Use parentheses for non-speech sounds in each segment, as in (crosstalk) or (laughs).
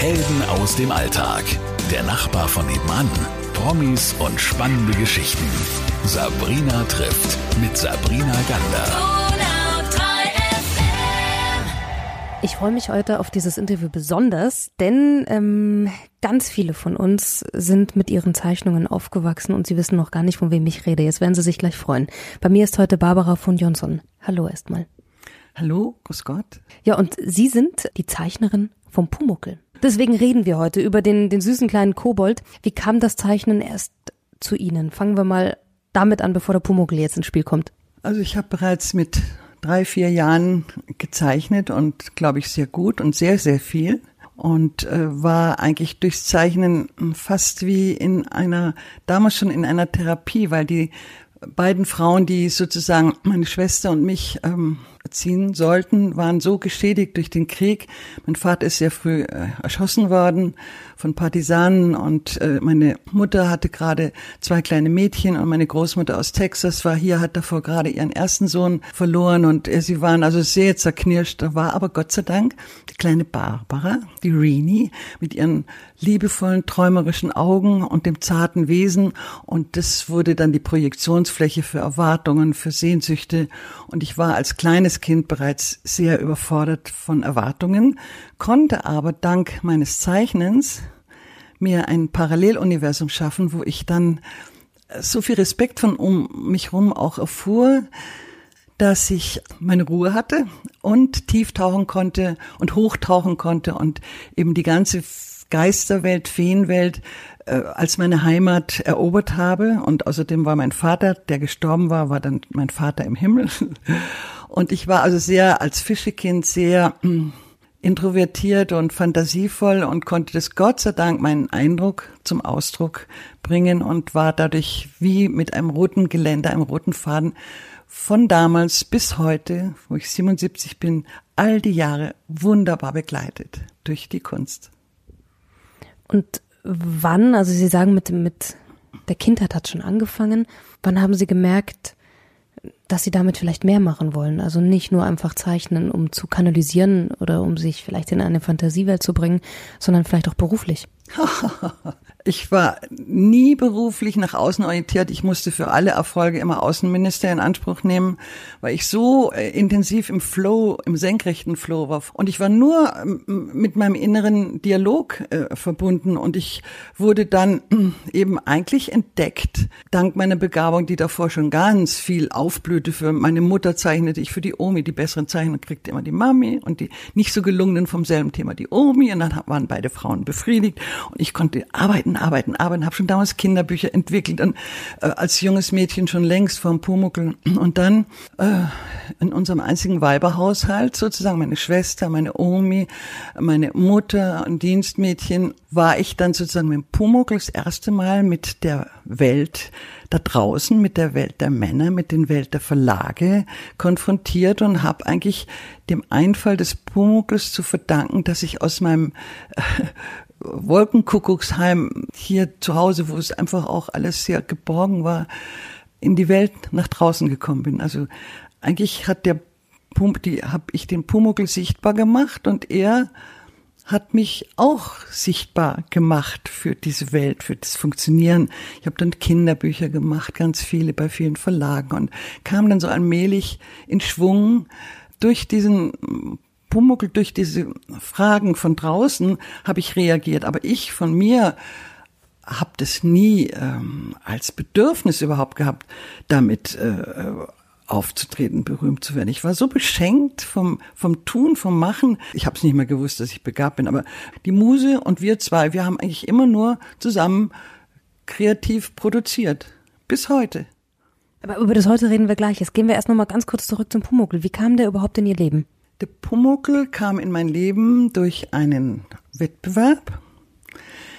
Helden aus dem Alltag. Der Nachbar von nebenan. Promis und spannende Geschichten. Sabrina trifft mit Sabrina Gander. Ich freue mich heute auf dieses Interview besonders, denn ähm, ganz viele von uns sind mit ihren Zeichnungen aufgewachsen und sie wissen noch gar nicht, von wem ich rede. Jetzt werden sie sich gleich freuen. Bei mir ist heute Barbara von Jonsson. Hallo erstmal. Hallo, grüß Gott. Ja, und Sie sind die Zeichnerin vom Pumuckel. Deswegen reden wir heute über den, den süßen kleinen Kobold. Wie kam das Zeichnen erst zu Ihnen? Fangen wir mal damit an, bevor der Pumuckel jetzt ins Spiel kommt. Also ich habe bereits mit drei, vier Jahren gezeichnet und glaube ich sehr gut und sehr, sehr viel und äh, war eigentlich durchs Zeichnen fast wie in einer, damals schon in einer Therapie, weil die beiden Frauen, die sozusagen meine Schwester und mich ähm, erziehen sollten, waren so geschädigt durch den Krieg. Mein Vater ist sehr früh äh, erschossen worden von Partisanen und äh, meine Mutter hatte gerade zwei kleine Mädchen und meine Großmutter aus Texas war hier, hat davor gerade ihren ersten Sohn verloren und äh, sie waren also sehr zerknirscht. Da war aber Gott sei Dank die kleine Barbara, die Rini, mit ihren liebevollen, träumerischen Augen und dem zarten Wesen und das wurde dann die Projektionsfläche für Erwartungen, für Sehnsüchte und ich war als kleines Kind bereits sehr überfordert von Erwartungen, konnte aber dank meines Zeichnens mir ein Paralleluniversum schaffen, wo ich dann so viel Respekt von um mich rum auch erfuhr, dass ich meine Ruhe hatte und tief tauchen konnte und hochtauchen konnte und eben die ganze Geisterwelt, Feenwelt äh, als meine Heimat erobert habe. Und außerdem war mein Vater, der gestorben war, war dann mein Vater im Himmel. Und ich war also sehr als Fischekind sehr hm, introvertiert und fantasievoll und konnte das Gott sei Dank meinen Eindruck zum Ausdruck bringen und war dadurch wie mit einem roten Geländer, einem roten Faden von damals bis heute, wo ich 77 bin, all die Jahre wunderbar begleitet durch die Kunst. Und wann, also Sie sagen mit, mit der Kindheit hat schon angefangen, wann haben Sie gemerkt, dass Sie damit vielleicht mehr machen wollen? Also nicht nur einfach zeichnen, um zu kanalisieren oder um sich vielleicht in eine Fantasiewelt zu bringen, sondern vielleicht auch beruflich. (laughs) Ich war nie beruflich nach außen orientiert. Ich musste für alle Erfolge immer Außenminister in Anspruch nehmen, weil ich so äh, intensiv im Flow, im senkrechten Flow war. Und ich war nur ähm, mit meinem inneren Dialog äh, verbunden und ich wurde dann äh, eben eigentlich entdeckt, dank meiner Begabung, die davor schon ganz viel aufblühte. Für meine Mutter zeichnete ich für die Omi, die besseren Zeichner kriegte immer die Mami und die nicht so gelungenen vom selben Thema die Omi und dann waren beide Frauen befriedigt und ich konnte arbeiten arbeiten, arbeiten, arbeiten. Habe schon damals Kinderbücher entwickelt und äh, als junges Mädchen schon längst vom Pumuckel. Und dann äh, in unserem einzigen Weiberhaushalt sozusagen meine Schwester, meine Omi, meine Mutter und Dienstmädchen war ich dann sozusagen mit dem Pumuckel das erste Mal mit der Welt da draußen, mit der Welt der Männer, mit den Welt der Verlage konfrontiert und habe eigentlich dem Einfall des Pumuckls zu verdanken, dass ich aus meinem äh, Wolkenkuckucksheim hier zu Hause, wo es einfach auch alles sehr geborgen war, in die Welt nach draußen gekommen bin. Also eigentlich hat der Pum, die habe ich den Pumuckl sichtbar gemacht und er hat mich auch sichtbar gemacht für diese Welt, für das Funktionieren. Ich habe dann Kinderbücher gemacht, ganz viele bei vielen Verlagen und kam dann so allmählich in Schwung durch diesen Pumuckl durch diese Fragen von draußen habe ich reagiert, aber ich von mir habe das nie ähm, als Bedürfnis überhaupt gehabt, damit äh, aufzutreten, berühmt zu werden. Ich war so beschenkt vom, vom Tun, vom Machen. Ich habe es nicht mehr gewusst, dass ich begabt bin, aber die Muse und wir zwei, wir haben eigentlich immer nur zusammen kreativ produziert. Bis heute. Aber über das heute reden wir gleich. Jetzt gehen wir erst noch mal ganz kurz zurück zum Pumuckl. Wie kam der überhaupt in Ihr Leben? Der Pumuckl kam in mein Leben durch einen Wettbewerb.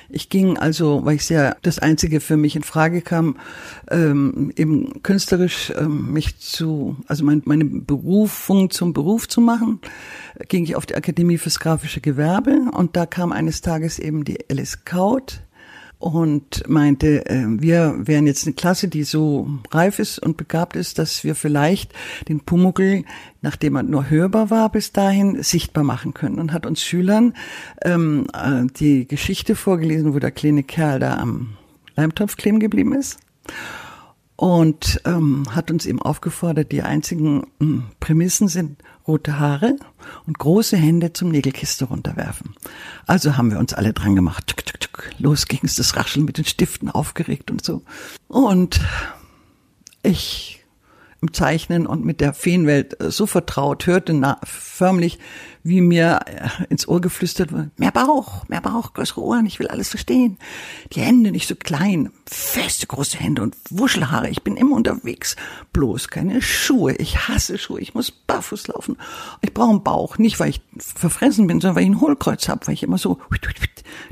Ich ging also, weil ich sehr das einzige für mich in Frage kam, ähm, eben künstlerisch ähm, mich zu, also mein, meine Berufung zum Beruf zu machen, ging ich auf die Akademie fürs grafische Gewerbe und da kam eines Tages eben die Alice Kaut und meinte, äh, wir wären jetzt eine Klasse, die so reif ist und begabt ist, dass wir vielleicht den Pumuckl, nachdem er nur hörbar war bis dahin, sichtbar machen können. Und hat uns Schülern ähm, äh, die Geschichte vorgelesen, wo der kleine Kerl da am Leimtopf kleben geblieben ist. Und ähm, hat uns eben aufgefordert, die einzigen ähm, Prämissen sind rote Haare und große Hände zum Nägelkiste runterwerfen. Also haben wir uns alle dran gemacht. Tuk, tuk, tuk. Los ging es das Rascheln mit den Stiften aufgeregt und so. Und ich im Zeichnen und mit der Feenwelt äh, so vertraut, hörte na, förmlich, wie mir äh, ins Ohr geflüstert wurde, mehr Bauch, mehr Bauch, größere Ohren, ich will alles verstehen. Die Hände nicht so klein, feste große Hände und Wuschelhaare, ich bin immer unterwegs. Bloß keine Schuhe, ich hasse Schuhe, ich muss barfuß laufen. Ich brauche einen Bauch, nicht weil ich verfressen bin, sondern weil ich ein Hohlkreuz habe, weil ich immer so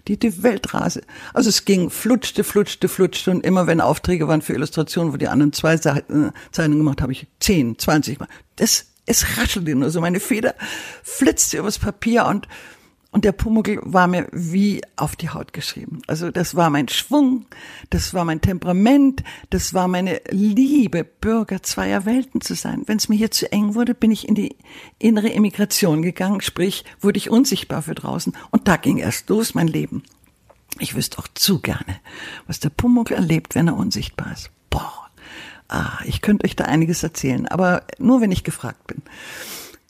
die, die Welt rase. Also es ging, flutschte, flutschte, flutschte und immer wenn Aufträge waren für Illustrationen, wo die anderen zwei Zeichnungen gemacht habe ich zehn, zwanzig Mal. Das, es raschelte nur so, meine Feder flitzte übers Papier und und der Pumuckl war mir wie auf die Haut geschrieben. Also das war mein Schwung, das war mein Temperament, das war meine Liebe, Bürger zweier Welten zu sein. Wenn es mir hier zu eng wurde, bin ich in die innere Emigration gegangen, sprich, wurde ich unsichtbar für draußen. Und da ging erst los mein Leben. Ich wüsste auch zu gerne, was der Pumuckl erlebt, wenn er unsichtbar ist. Boah, ah, ich könnte euch da einiges erzählen, aber nur wenn ich gefragt bin.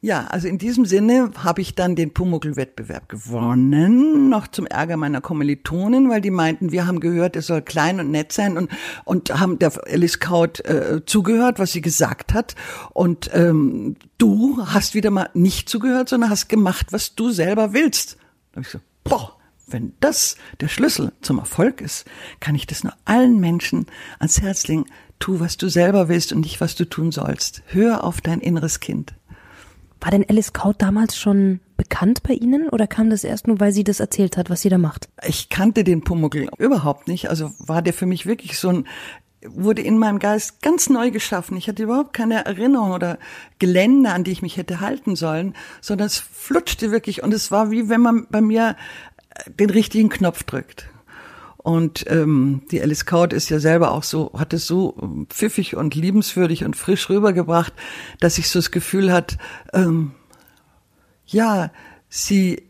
Ja, also in diesem Sinne habe ich dann den Pumuckl-Wettbewerb gewonnen, noch zum Ärger meiner Kommilitonen, weil die meinten, wir haben gehört, er soll klein und nett sein und, und haben der Alice Kaut äh, zugehört, was sie gesagt hat. Und ähm, du hast wieder mal nicht zugehört, sondern hast gemacht, was du selber willst. Da habe ich so, boah, wenn das der Schlüssel zum Erfolg ist, kann ich das nur allen Menschen ans Herz legen. Tu, was du selber willst und nicht, was du tun sollst. Hör auf dein inneres Kind. War denn Alice Kaut damals schon bekannt bei Ihnen oder kam das erst nur, weil sie das erzählt hat, was sie da macht? Ich kannte den Pumuckl überhaupt nicht. Also war der für mich wirklich so ein wurde in meinem Geist ganz neu geschaffen. Ich hatte überhaupt keine Erinnerung oder Gelände, an die ich mich hätte halten sollen, sondern es flutschte wirklich und es war wie wenn man bei mir den richtigen Knopf drückt. Und ähm, die Alice Kaut ist ja selber auch so, hat es so ähm, pfiffig und liebenswürdig und frisch rübergebracht, dass ich so das Gefühl hat, ähm, ja, sie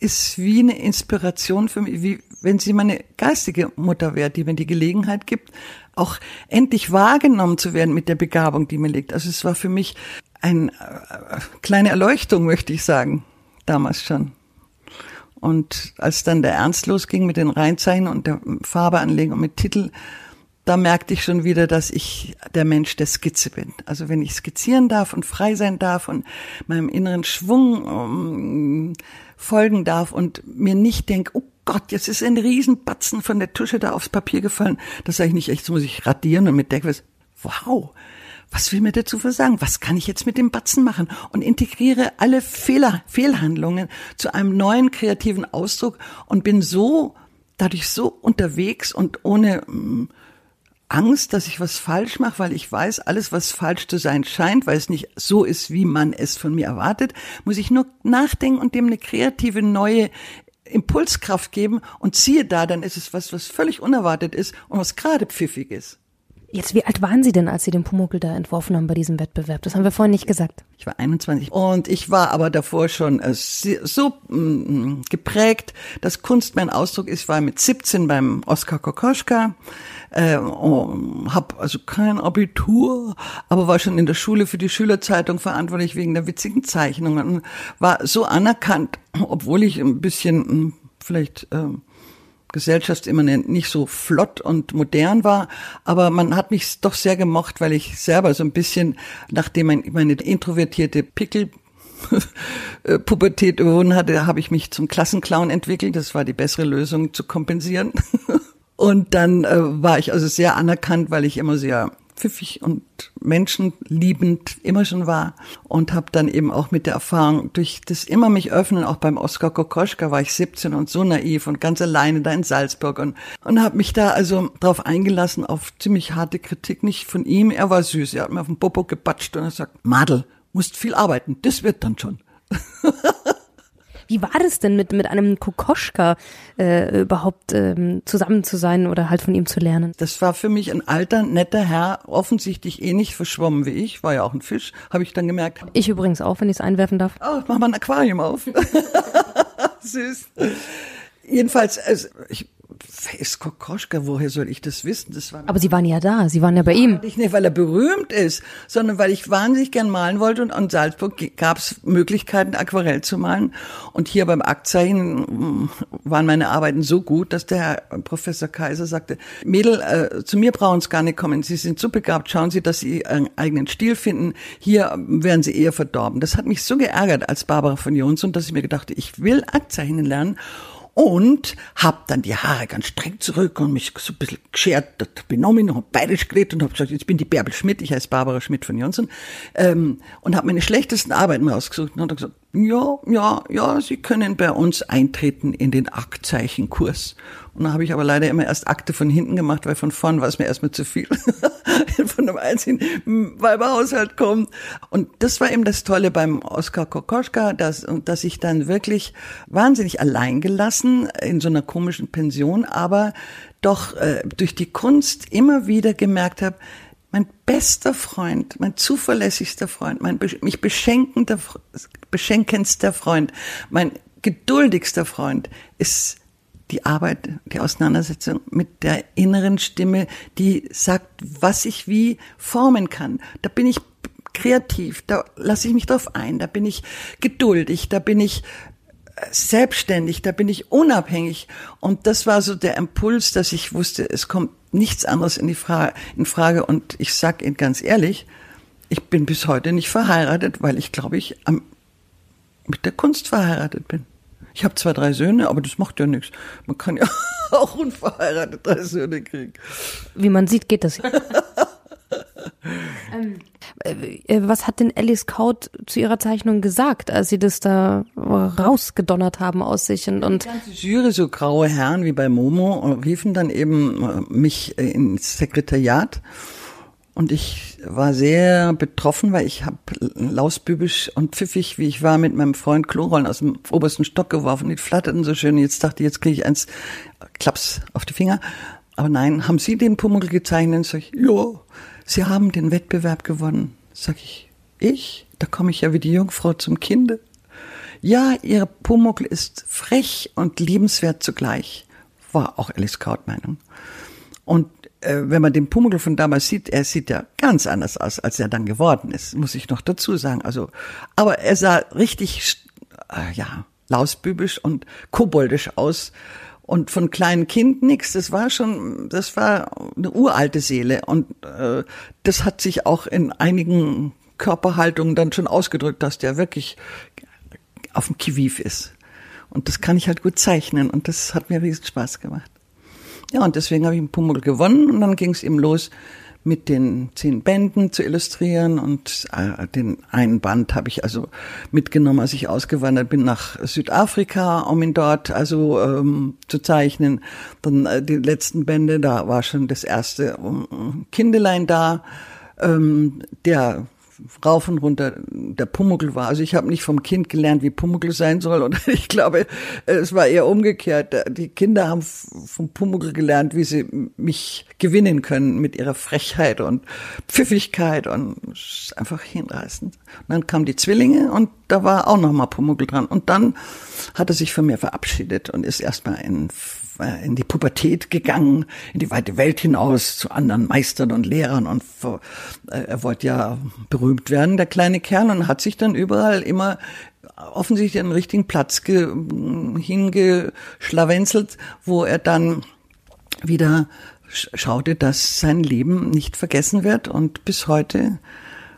ist wie eine Inspiration für mich, wie wenn sie meine geistige Mutter wäre, die mir die Gelegenheit gibt, auch endlich wahrgenommen zu werden mit der Begabung, die mir liegt. Also es war für mich eine äh, kleine Erleuchtung, möchte ich sagen, damals schon. Und als dann der Ernst losging mit den Reinzeichen und der Farbeanlegung mit Titel, da merkte ich schon wieder, dass ich der Mensch der Skizze bin. Also wenn ich skizzieren darf und frei sein darf und meinem inneren Schwung um, ähm, folgen darf und mir nicht denke, oh Gott, jetzt ist ein Riesenbatzen von der Tusche da aufs Papier gefallen, das sage ich nicht, echt, muss ich radieren und mit denke, wow, was will mir dazu versagen? Was kann ich jetzt mit dem Batzen machen? Und integriere alle Fehler, Fehlhandlungen zu einem neuen kreativen Ausdruck und bin so, dadurch so unterwegs und ohne mh, mm, Angst, dass ich was falsch mache, weil ich weiß, alles, was falsch zu sein scheint, weil es nicht so ist, wie man es von mir erwartet, muss ich nur nachdenken und dem eine kreative neue Impulskraft geben und ziehe da, dann ist es was, was völlig unerwartet ist und was gerade pfiffig ist. Jetzt, wie alt waren Sie denn, als Sie den Pumuckl da entworfen haben bei diesem Wettbewerb? Das haben wir vorhin nicht gesagt. Ich war 21 und ich war aber davor schon äh, so mm, geprägt, dass Kunst mein Ausdruck ist. Ich war mit 17 beim Oskar Kokoschka, äh, habe also kein Abitur, aber war schon in der Schule für die Schülerzeitung verantwortlich wegen der witzigen Zeichnungen. War so anerkannt, obwohl ich ein bisschen mm, vielleicht äh, gesellschaftsimmanent nicht so flott und modern war, aber man hat mich doch sehr gemocht, weil ich selber so ein bisschen, nachdem meine introvertierte Pickel (laughs) Pubertät überwunden hatte, habe ich mich zum Klassenclown entwickelt. Das war die bessere Lösung zu kompensieren. (laughs) Und dann äh, war ich also sehr anerkannt, weil ich immer sehr pfiffig und menschenliebend immer schon war. Und habe dann eben auch mit der Erfahrung durch das immer mich öffnen, auch beim Oskar Kokoschka war ich 17 und so naiv und ganz alleine da in Salzburg. Und, und habe mich da also drauf eingelassen auf ziemlich harte Kritik, nicht von ihm, er war süß, er hat mir auf den Popo gepatscht und er sagt, Madel, musst viel arbeiten, das wird dann schon. (laughs) Wie war das denn mit, mit einem Kokoschka äh, überhaupt ähm, zusammen zu sein oder halt von ihm zu lernen? Das war für mich ein alter, netter Herr, offensichtlich eh nicht verschwommen wie ich, war ja auch ein Fisch, habe ich dann gemerkt. Ich übrigens auch, wenn ich es einwerfen darf. Oh, mach mal ein Aquarium auf. (laughs) Süß. Jedenfalls, also ich ist Kokoschka? Woher soll ich das wissen? Das war Aber Sie waren ja da, Sie waren ja bei ihm. Nicht, nicht, weil er berühmt ist, sondern weil ich wahnsinnig gern malen wollte und in Salzburg gab es Möglichkeiten, Aquarell zu malen. Und hier beim Aktzeichen mm, waren meine Arbeiten so gut, dass der Herr Professor Kaiser sagte, Mädel, äh, zu mir brauchen Sie gar nicht kommen, Sie sind so begabt, schauen Sie, dass Sie Ihren eigenen Stil finden, hier werden Sie eher verdorben. Das hat mich so geärgert als Barbara von Jonsson, dass ich mir gedachte, ich will Aktzeichnen lernen und hab dann die Haare ganz streng zurück und mich so ein bisschen geschert, benommen und hab bayerisch geredet und hab gesagt, jetzt bin die Bärbel Schmidt, ich heiße Barbara Schmidt von Johnson ähm, und habe meine schlechtesten Arbeiten rausgesucht und hab gesagt, ja, ja, ja, Sie können bei uns eintreten in den Aktzeichenkurs. Und dann habe ich aber leider immer erst Akte von hinten gemacht, weil von vorn war es mir erstmal zu viel. (laughs) von einem einzigen Weiberhaushalt kommt. Und das war eben das Tolle beim Oskar Kokoschka, dass, dass ich dann wirklich wahnsinnig allein gelassen in so einer komischen Pension, aber doch äh, durch die Kunst immer wieder gemerkt habe, mein bester Freund, mein zuverlässigster Freund, mein mich beschenkender, beschenkendster Freund, mein geduldigster Freund ist die Arbeit, die Auseinandersetzung mit der inneren Stimme, die sagt, was ich wie formen kann. Da bin ich kreativ, da lasse ich mich drauf ein, da bin ich geduldig, da bin ich äh, selbstständig, da bin ich unabhängig. Und das war so der Impuls, dass ich wusste, es kommt nichts anderes in die Frage, in Frage. Und ich sag Ihnen ganz ehrlich, ich bin bis heute nicht verheiratet, weil ich glaube ich am, mit der Kunst verheiratet bin. Ich habe zwar drei Söhne, aber das macht ja nichts. Man kann ja (laughs) auch unverheiratet drei Söhne kriegen. Wie man sieht, geht das. (laughs) ähm, äh, was hat denn Alice Kaut zu ihrer Zeichnung gesagt, als sie das da rausgedonnert haben aus sich und, und die ganze Jury, so graue Herren wie bei Momo, riefen dann eben äh, mich ins Sekretariat und ich war sehr betroffen, weil ich habe lausbübisch und pfiffig, wie ich war, mit meinem Freund Klorollen aus dem obersten Stock geworfen. Die flatterten so schön. Jetzt dachte ich, jetzt kriege ich eins Klaps auf die Finger. Aber nein, haben Sie den Pumuckl gezeichnet? Sag ich, ja, Sie haben den Wettbewerb gewonnen. Sag ich, ich? Da komme ich ja wie die Jungfrau zum Kinde. Ja, Ihr Pumuckl ist frech und liebenswert zugleich. War auch Alice Kraut Meinung. Und wenn man den Pumuckl von damals sieht, er sieht ja ganz anders aus, als er dann geworden ist, muss ich noch dazu sagen. Also, aber er sah richtig, äh, ja, lausbübisch und koboldisch aus und von kleinen Kind nix. Das war schon, das war eine uralte Seele und äh, das hat sich auch in einigen Körperhaltungen dann schon ausgedrückt, dass der wirklich auf dem Kiviv ist. Und das kann ich halt gut zeichnen und das hat mir riesen Spaß gemacht. Ja, und deswegen habe ich einen Pummel gewonnen und dann ging es eben los mit den zehn Bänden zu illustrieren und äh, den einen Band habe ich also mitgenommen, als ich ausgewandert bin nach Südafrika, um ihn dort also ähm, zu zeichnen. Dann äh, die letzten Bände, da war schon das erste ähm, Kindelein da, ähm, der rauf und runter der Pumuckl war. Also ich habe nicht vom Kind gelernt, wie Pumuckl sein soll. Und (laughs) ich glaube, es war eher umgekehrt. Die Kinder haben vom Pumuckl gelernt, wie sie mich gewinnen können mit ihrer Frechheit und Pfiffigkeit und einfach hinreißend. Und dann kamen die Zwillinge und da war auch noch mal Pumuckl dran. Und dann hat er sich von mir verabschiedet und ist erstmal in in die Pubertät gegangen, in die weite Welt hinaus zu anderen Meistern und Lehrern und äh, er wollte ja berühmt werden, der kleine Kerl, und hat sich dann überall immer offensichtlich einen richtigen Platz hingeschlawenzelt, wo er dann wieder schaute, dass sein Leben nicht vergessen wird und bis heute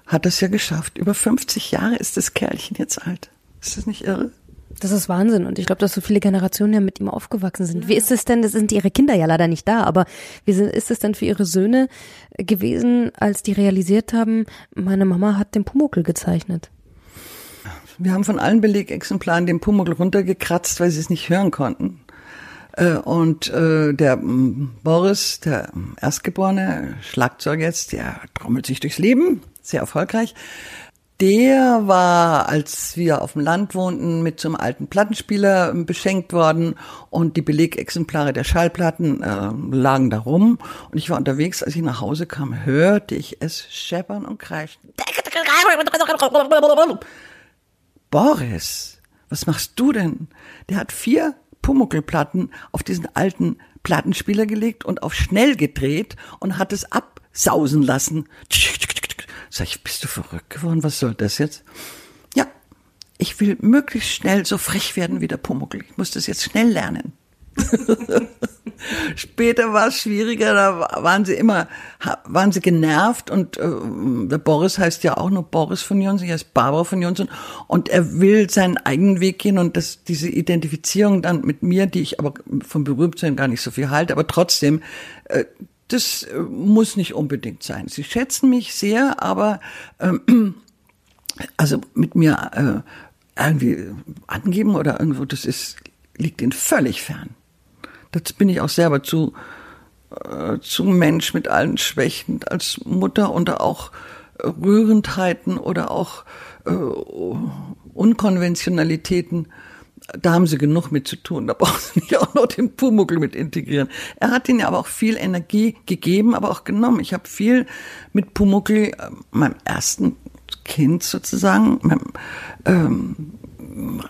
hat er es ja geschafft. Über 50 Jahre ist das Kerlchen jetzt alt. Ist das nicht irre? Das ist Wahnsinn und ich glaube, dass so viele Generationen ja mit ihm aufgewachsen sind. Wie ist es denn, das sind ihre Kinder ja leider nicht da, aber wie ist es denn für ihre Söhne gewesen, als die realisiert haben, meine Mama hat den Pumuckl gezeichnet? Wir haben von allen Belegexemplaren den Pumuckl runtergekratzt, weil sie es nicht hören konnten. Äh, und äh, der Boris, der Erstgeborene, Schlagzeug jetzt, der trommelt sich durchs Leben, sehr erfolgreich der war, als wir auf dem Land wohnten, mit einem alten Plattenspieler beschenkt worden und die Belegexemplare der Schallplatten äh, lagen da rum. Und ich war unterwegs, als ich nach Hause kam, hörte ich es scheppern und kreischen. Boris, was machst du denn? Der hat vier Pumuckelplatten auf diesen alten Plattenspieler gelegt und auf schnell gedreht und hat es absausen lassen. Sag ich, bist du verrückt geworden? Was soll das jetzt? Ja, ich will möglichst schnell so frech werden wie der Pumuckl. Ich muss das jetzt schnell lernen. (laughs) Später war es schwieriger, da waren sie immer, waren sie genervt und äh, der Boris heißt ja auch nur Boris von Jonsson, er heißt Barbara von Jonsson und er will seinen eigenen Weg gehen und das, diese Identifizierung dann mit mir, die ich aber vom Berühmtsein gar nicht so viel halte, aber trotzdem, äh, das äh, muss nicht unbedingt sein. Sie schätzen mich sehr, aber ähm, (clears throat) also mit mir äh, irgendwie angeben oder irgendwo, das ist liegt ihnen völlig fern. Das bin ich auch selber zu äh, zu Mensch mit allen Schwächen als Mutter und auch Rührendheiten oder auch äh, Unkonventionalitäten da haben sie genug mit zu tun. Da brauchen sie (laughs) nicht auch noch den Pumuckl mit integrieren. Er hat ihnen aber auch viel Energie gegeben, aber auch genommen. Ich habe viel mit Pumuckl, äh, meinem ersten Kind sozusagen, meinem, ähm,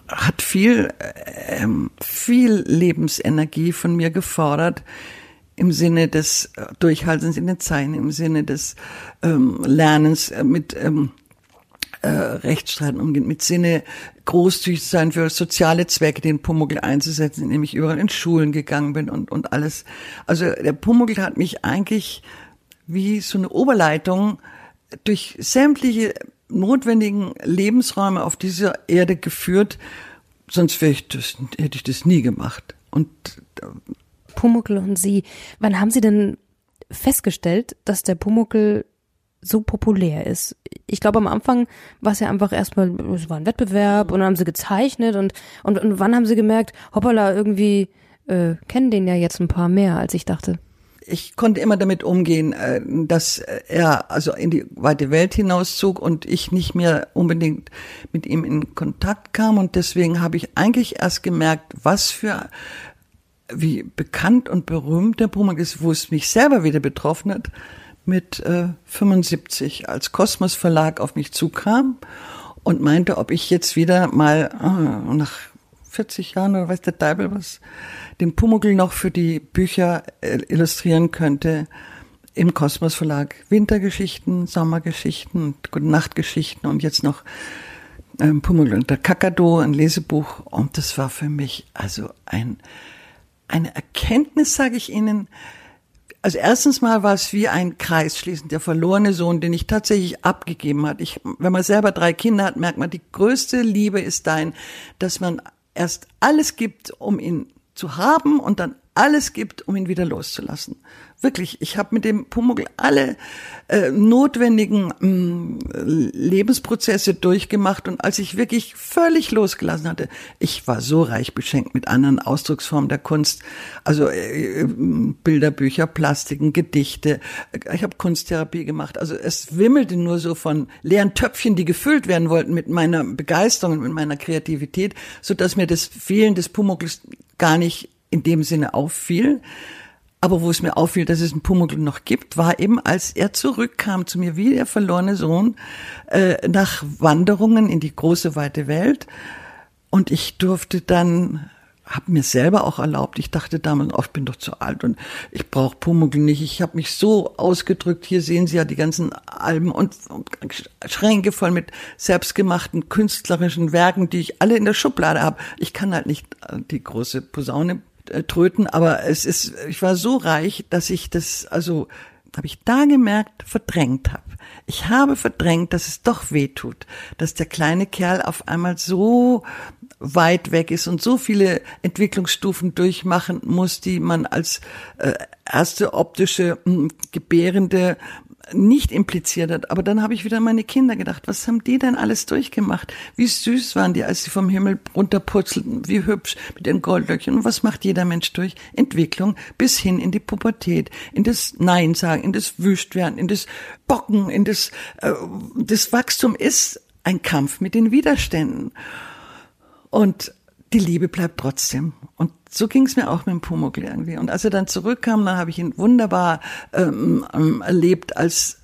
hat viel, ähm, viel Lebensenergie von mir gefordert im Sinne des äh, Durchhaltens in den Zeilen, im Sinne des ähm, Lernens äh, mit ähm, äh, Rechtsstreiten umgehen, mit Sinne großzügig sein für soziale Zwecke, den Pumuckl einzusetzen, indem ich überall in Schulen gegangen bin und, und alles. Also der Pumuckl hat mich eigentlich wie so eine Oberleitung durch sämtliche notwendigen Lebensräume auf dieser Erde geführt, sonst ich das, hätte ich das nie gemacht. Und äh, Pumuckl und Sie, wann haben Sie denn festgestellt, dass der Pumuckl so populär ist. Ich glaube, am Anfang war es ja einfach erstmal, es war ein Wettbewerb und dann haben sie gezeichnet und, und, und wann haben sie gemerkt, hoppala, irgendwie äh, kennen den ja jetzt ein paar mehr, als ich dachte. Ich konnte immer damit umgehen, äh, dass er also in die weite Welt hinauszog und ich nicht mehr unbedingt mit ihm in Kontakt kam und deswegen habe ich eigentlich erst gemerkt, was für wie bekannt und berühmt der Brummel ist, wo es mich selber wieder betroffen hat mit äh, 75 als Kosmos Verlag auf mich zukam und meinte, ob ich jetzt wieder mal äh, nach 40 Jahren oder weiß der Teufel was, den Pumuckl noch für die Bücher äh, illustrieren könnte im Kosmos Verlag. Wintergeschichten, Sommergeschichten, Gute Nachtgeschichten und jetzt noch ähm, Pumuckl und der Kakadu, ein Lesebuch. Und das war für mich also ein, eine Erkenntnis, sage ich Ihnen, also erstens mal war es wie ein Kreis schließend, der verlorene Sohn, den ich tatsächlich abgegeben hat. Ich, wenn man selber drei Kinder hat, merkt man, die größte Liebe ist dein, dass man erst alles gibt, um ihn zu haben und dann alles gibt, um ihn wieder loszulassen. Wirklich, ich habe mit dem Pumuckl alle äh, notwendigen mh, mm, Lebensprozesse durchgemacht und als ich wirklich völlig losgelassen hatte, ich war so reich beschenkt mit anderen Ausdrucksformen der Kunst, also äh, Bilderbücher, Plastiken, Gedichte. Ich habe Kunsttherapie gemacht. Also es wimmelte nur so von leeren Töpfchen, die gefüllt werden wollten mit meiner Begeisterung und mit meiner Kreativität, so dass mir das Fehlen des Pumuckls gar nicht in dem Sinne auffiel. Aber wo es mir auffiel, dass es einen Pumuckl noch gibt, war eben, als er zurückkam zu mir wie der verlorene Sohn äh, nach Wanderungen in die große weite Welt. Und ich durfte dann, habe mir selber auch erlaubt, ich dachte damals, oh, ich bin doch zu alt und ich brauche Pumuckl nicht. Ich habe mich so ausgedrückt, hier sehen Sie ja die ganzen Alben und, und Schränke voll mit selbstgemachten künstlerischen Werken, die ich alle in der Schublade habe. Ich kann halt nicht äh, die große Posaune tröten, aber es ist, ich war so reich, dass ich das, also habe ich da gemerkt, verdrängt habe. Ich habe verdrängt, dass es doch weh tut, dass der kleine Kerl auf einmal so weit weg ist und so viele Entwicklungsstufen durchmachen muss, die man als äh, erste optische mh, hm, Gebärende nicht impliziert hat. Aber dann habe ich wieder an meine Kinder gedacht, was haben die denn alles durchgemacht? Wie süß waren die, als sie vom Himmel runterpurzelten, wie hübsch mit den Goldlöckchen. Und was macht jeder Mensch durch? Entwicklung bis hin in die Pubertät, in das Nein sagen, in das Wüstwerden, in das Bocken, in das, äh, das Wachstum ist ein Kampf mit den Widerständen. Und die Liebe bleibt trotzdem. Und so ging es mir auch mit dem Pumuckl irgendwie. Und als er dann zurückkam, dann habe ich ihn wunderbar ähm, ähm, erlebt als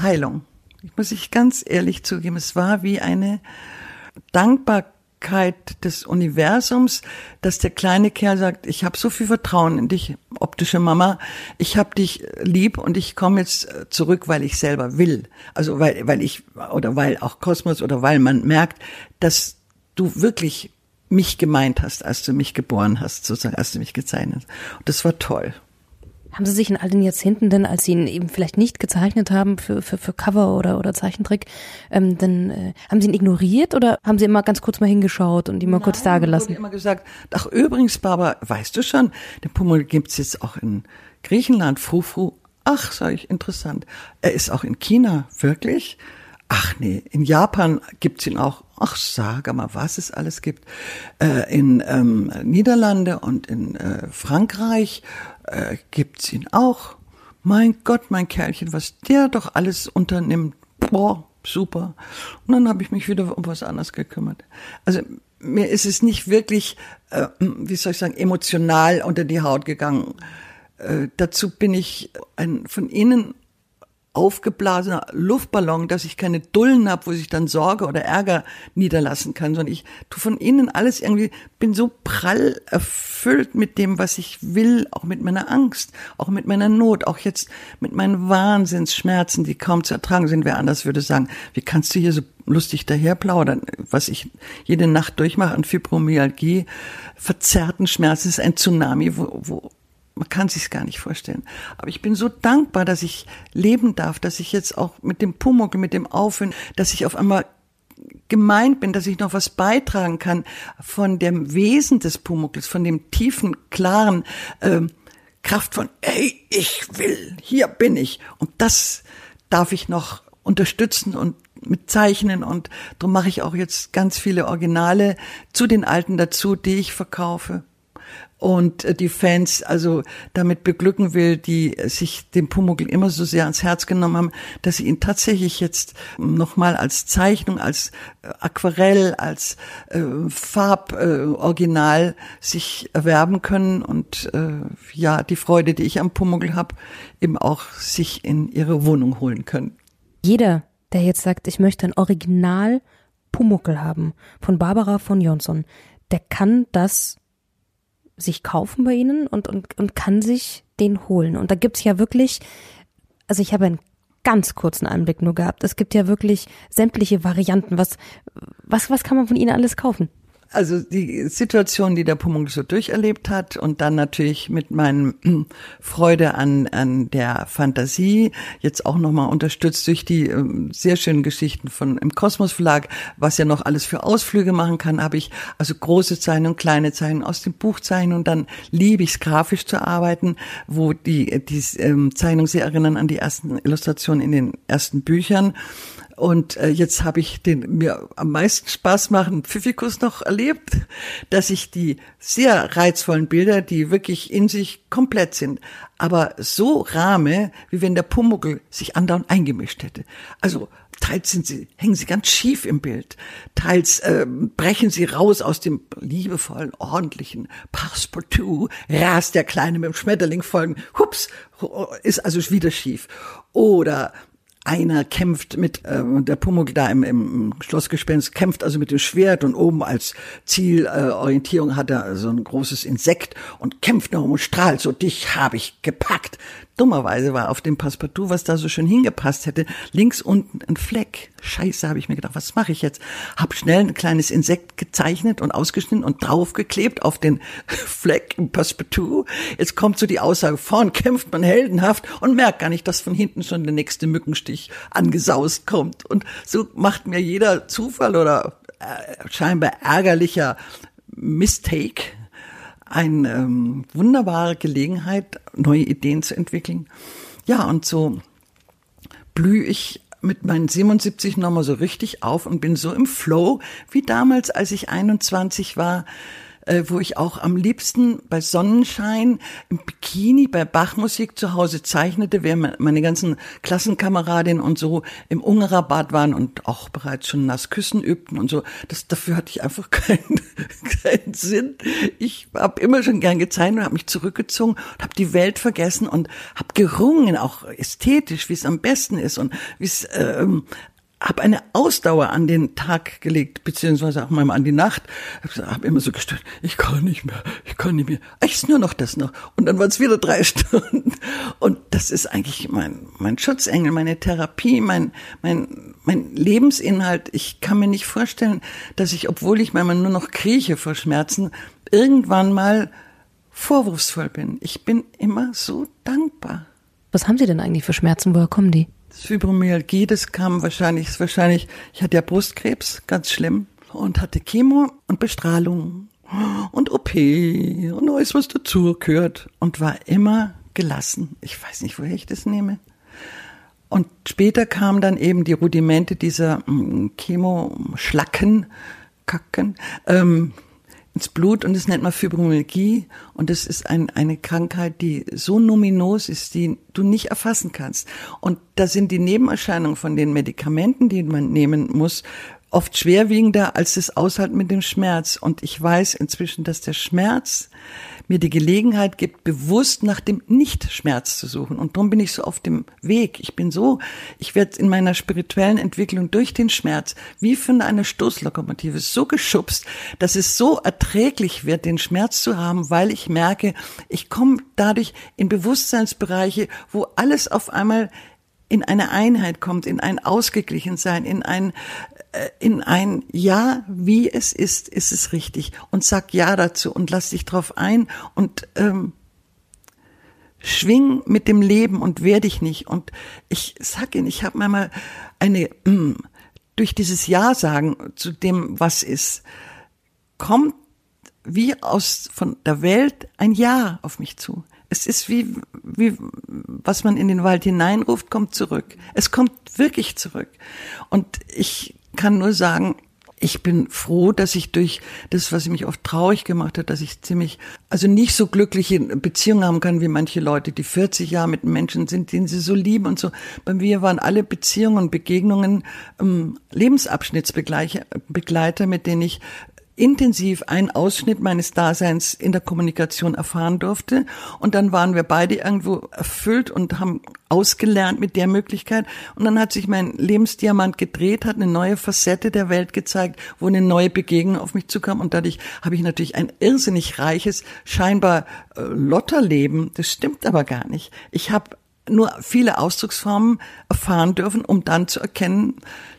Heilung. Ich muss ich ganz ehrlich zugeben, es war wie eine Dankbarkeit des Universums, dass der kleine Kerl sagt, ich habe so viel Vertrauen in dich, optische Mama, ich habe dich lieb und ich komme jetzt zurück, weil ich selber will. Also weil, weil ich, oder weil auch Kosmos oder weil man merkt, dass du wirklich mich gemeint hast, als du mich geboren hast, sozusagen, als du mich gezeichnet hast. Und das war toll. Haben Sie sich in all den Jahrzehnten denn, als Sie ihn eben vielleicht nicht gezeichnet haben für, für, für Cover oder, oder Zeichentrick, ähm, dann äh, haben Sie ihn ignoriert oder haben Sie immer ganz kurz mal hingeschaut und ihn mal Nein, kurz dagelassen? Ich habe immer gesagt, ach übrigens, Barbara, weißt du schon, den Pummel gibt's jetzt auch in Griechenland, Fufu. Ach, sage ich, interessant. Er ist auch in China, wirklich? Ach nee, in Japan gibt's ihn auch. Ach, sag mal, was es alles gibt. Äh, in ähm, Niederlande und in äh, Frankreich äh, gibt's ihn auch. Mein Gott, mein Kerlchen, was der doch alles unternimmt. Boah, super. Und dann habe ich mich wieder um was anderes gekümmert. Also mir ist es nicht wirklich, äh, wie soll ich sagen, emotional unter die Haut gegangen. Äh, dazu bin ich ein von innen aufgeblasener Luftballon, dass ich keine Dullen habe, wo sich dann Sorge oder Ärger niederlassen kann, sondern ich tu von innen alles irgendwie, bin so prall erfüllt mit dem, was ich will, auch mit meiner Angst, auch mit meiner Not, auch jetzt mit meinen Wahnsinnsschmerzen, die kaum zu ertragen sind. Wer anders würde sagen, wie kannst du hier so lustig daherplaudern, was ich jede Nacht durchmache an Fibromyalgie, verzerrten Schmerz, ist ein Tsunami, wo, wo man kann sich's gar nicht vorstellen. Aber ich bin so dankbar, dass ich leben darf, dass ich jetzt auch mit dem Pumuckl, mit dem Aufhören, dass ich auf einmal gemeint bin, dass ich noch was beitragen kann von dem Wesen des Pumuckls, von dem tiefen, klaren ähm, Kraft von, ey, ich will, hier bin ich. Und das darf ich noch unterstützen und mit Zeichnen und darum mache ich auch jetzt ganz viele Originale zu den alten dazu, die ich verkaufe und äh, die Fans also damit beglücken will, die sich den Pumuckl immer so sehr ans Herz genommen haben, dass sie ihn tatsächlich jetzt nochmal als Zeichnung, als äh, Aquarell, als äh, Farboriginal äh, sich erwerben können und äh, ja, die Freude, die ich am Pumuckl habe, eben auch sich in ihre Wohnung holen können. Jeder, der jetzt sagt, ich möchte ein Original Pumuckl haben von Barbara von Jonsson, der kann das sich kaufen bei ihnen und, und, und kann sich den holen. Und da gibt's ja wirklich, also ich habe einen ganz kurzen Einblick nur gehabt. Es gibt ja wirklich sämtliche Varianten. Was, was, was kann man von ihnen alles kaufen? Also die Situation, die der Pumuckl so durcherlebt hat und dann natürlich mit meinem Freude an, an der Fantasie, jetzt auch nochmal unterstützt durch die ähm, sehr schönen Geschichten von im Kosmos Verlag, was ja noch alles für Ausflüge machen kann, habe ich also große Zeichnungen, kleine Zeichnungen aus dem Buch Zeichnungen und dann liebe ich es grafisch zu arbeiten, wo die, die ähm, Zeichnungen sehr erinnern an die ersten Illustrationen in den ersten Büchern und äh, jetzt habe ich den mir am meisten Spaß machen Pfiffikus noch erlebt, dass ich die sehr reizvollen Bilder, die wirklich in sich komplett sind, aber so rahme, wie wenn der Pumuckel sich andauernd eingemischt hätte. Also teils sind sie, hängen sie ganz schief im Bild, teils äh, brechen sie raus aus dem liebevollen, ordentlichen Passepartout, rast der Kleine mit dem Schmetterling folgen, hups, ist also wieder schief. Oder einer kämpft mit, äh, der Pumuckl da im, im Schlossgespenst kämpft also mit dem Schwert und oben als Zielorientierung äh, hat er so ein großes Insekt und kämpft noch und strahlt so, dich habe ich gepackt. Dummerweise war auf dem Passepartout, was da so schön hingepasst hätte, links unten ein Fleck. Scheiße, habe ich mir gedacht, was mache ich jetzt? Hab schnell ein kleines Insekt gezeichnet und ausgeschnitten und draufgeklebt auf den (laughs) Fleck im Passepartout. Jetzt kommt so die Aussage, vorn kämpft man heldenhaft und merkt gar nicht, dass von hinten schon der nächste Mückenstich angesaust kommt. Und so macht mir jeder Zufall oder äh, scheinbar ärgerlicher Mistake eine ähm, wunderbare Gelegenheit, neue Ideen zu entwickeln. Ja, und so blühe ich mit meinen 77 nochmal so richtig auf und bin so im Flow wie damals, als ich 21 war, äh, wo ich auch am liebsten bei Sonnenschein im Bikini bei Bachmusik zu Hause zeichnete, während meine ganzen Klassenkameradinnen und so im Ungerer waren und auch bereits schon nass küssen übten und so. Das, dafür hatte ich einfach (laughs) keinen, keinen Sinn. Ich habe immer schon gern gezeichnet und habe mich zurückgezogen und habe die Welt vergessen und habe gerungen, auch ästhetisch, wie es am besten ist und wie es ähm, habe eine Ausdauer an den Tag gelegt, beziehungsweise auch mal an die Nacht. Habe immer so gestört, ich kann nicht mehr, ich kann nicht mehr. Ich ist nur noch das noch. Und dann waren es wieder drei (laughs) Stunden. Und das ist eigentlich mein, mein Schutzengel, meine Therapie, mein, mein, mein Lebensinhalt. Ich kann mir nicht vorstellen, dass ich, obwohl ich manchmal nur noch krieche vor Schmerzen, irgendwann mal vorwurfsvoll bin. Ich bin immer so dankbar. Was haben Sie denn eigentlich für Schmerzen? Woher kommen die? Das Fibromyalgie, das kam wahrscheinlich, ist wahrscheinlich, ich hatte ja Brustkrebs, ganz schlimm, und hatte Chemo und Bestrahlung und OP und alles, was dazu gehört und war immer gelassen. Ich weiß nicht, woher ich das nehme. Und später kamen dann eben die Rudimente dieser mm, Chemo-Schlacken, Kacken, ähm, ins Blut und das nennt man Fibromyalgie und das ist ein, eine Krankheit, die so numinos ist, die du nicht erfassen kannst. Und da sind die Nebenerscheinungen von den Medikamenten, die man nehmen muss, oft schwerwiegender als das Aushalten mit dem Schmerz. Und ich weiß inzwischen, dass der Schmerz mir die Gelegenheit gibt, bewusst nach dem Nicht-Schmerz zu suchen. Und darum bin ich so auf dem Weg. Ich bin so, ich werde in meiner spirituellen Entwicklung durch den Schmerz wie von einer Stoßlokomotive so geschubst, dass es so erträglich wird, den Schmerz zu haben, weil ich merke, ich komme dadurch in Bewusstseinsbereiche, wo alles auf einmal in eine Einheit kommt, in ein Ausgeglichensein, in ein äh, in ein Ja, wie es ist, ist es richtig und sag Ja dazu und lass dich drauf ein und ähm, schwing mit dem Leben und wehr dich nicht. Und ich sag Ihnen, ich habe manchmal eine mm, durch dieses Ja sagen zu dem, was ist, kommt wie aus von der Welt ein Ja auf mich zu. Es ist wie, wie, was man in den Wald hineinruft, kommt zurück. Es kommt wirklich zurück. Und ich kann nur sagen, ich bin froh, dass ich durch das, was mich oft traurig gemacht hat, dass ich ziemlich, also nicht so glückliche Beziehungen haben kann wie manche Leute, die 40 Jahre mit Menschen sind, den sie so lieben und so. Bei mir waren alle Beziehungen und Begegnungen ähm, Lebensabschnittsbegleiter, mit denen ich intensiv einen Ausschnitt meines Daseins in der Kommunikation erfahren durfte. Und dann waren wir beide irgendwo erfüllt und haben ausgelernt mit der Möglichkeit. Und dann hat sich mein Lebensdiamant gedreht, hat eine neue Facette der Welt gezeigt, wo eine neue Begegnung auf mich zukam. Und dadurch habe ich natürlich ein irrsinnig reiches, scheinbar äh, Lotterleben. Das stimmt aber gar nicht. Ich habe nur viele Ausdrucksformen erfahren dürfen, um dann zu erkennen,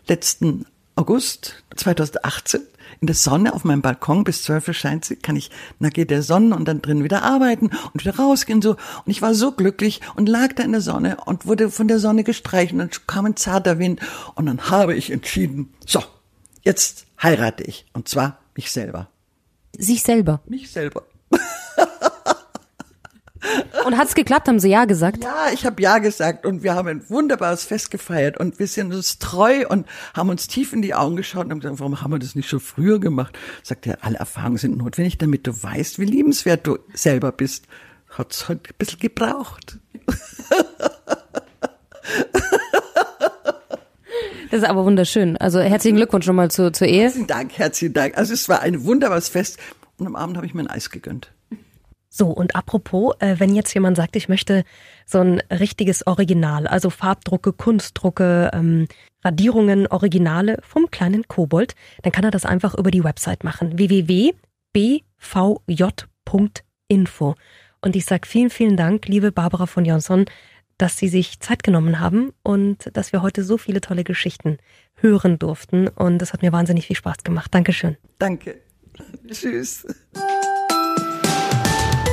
letzten August 2018 in der Sonne auf meinem Balkon, bis zwölf Uhr scheint sie, kann ich nackig der Sonne und dann drin wieder arbeiten und wieder rausgehen so. Und ich war so glücklich und lag da in der Sonne und wurde von der Sonne gestreichelt und dann kam ein zarter Wind und dann habe ich entschieden, so, jetzt heirate ich und zwar mich selber. Sich selber? Mich selber. (laughs) Und hat es geklappt? Haben Sie Ja gesagt? Ja, ich habe Ja gesagt und wir haben ein wunderbares Fest gefeiert und wir sind uns treu und haben uns tief in die Augen geschaut und haben gesagt, warum haben wir das nicht schon früher gemacht? Sagt er, alle Erfahrungen sind notwendig, damit du weißt, wie liebenswert du selber bist. Hat's halt ein bisschen gebraucht. (laughs) Das ist aber wunderschön. Also herzlichen Glückwunsch nochmal zur, zur Ehe. Herzlichen Dank, herzlichen Dank. Also es war ein wunderbares Fest und am Abend habe ich mir ein Eis gegönnt. So, und apropos, äh, wenn jetzt jemand sagt, ich möchte so ein richtiges Original, also Farbdrucke, Kunstdrucke, ähm, Radierungen, Originale vom kleinen Kobold, dann kann er das einfach über die Website machen. www.bvj.info. Und ich sage vielen, vielen Dank, liebe Barbara von Jonsson, dass Sie sich Zeit genommen haben und dass wir heute so viele tolle Geschichten hören durften. Und das hat mir wahnsinnig viel Spaß gemacht. Dankeschön. Danke. Tschüss.